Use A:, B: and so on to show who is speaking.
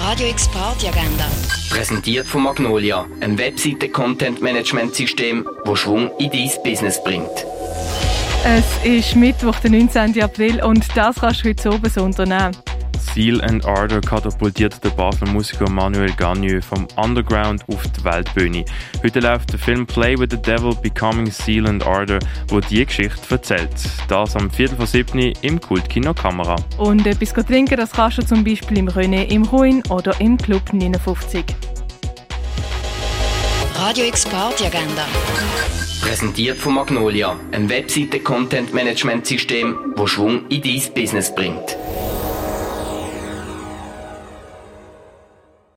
A: Radio X Party Agenda.
B: Präsentiert von Magnolia, einem Webseite-Content-Management-System, das Schwung in dein Business bringt.
C: Es ist Mittwoch, der 19. April und das kannst du heute oben so unternehmen.
D: Seal and Ardor katapultiert der Basler Musiker Manuel Gagneux vom Underground auf die Weltbühne. Heute läuft der Film Play with the Devil Becoming Seal and Ardor, wo die Geschichte erzählt. Das am Viertel vor siebni im Kultkino Kamera.
C: Und etwas trinken, das kannst du zum Beispiel im René, im Ruin oder im Club 59.
A: Radio X Party Agenda.
B: Präsentiert von Magnolia, einem Webseite-Content-Management-System, das Schwung in dein Business bringt.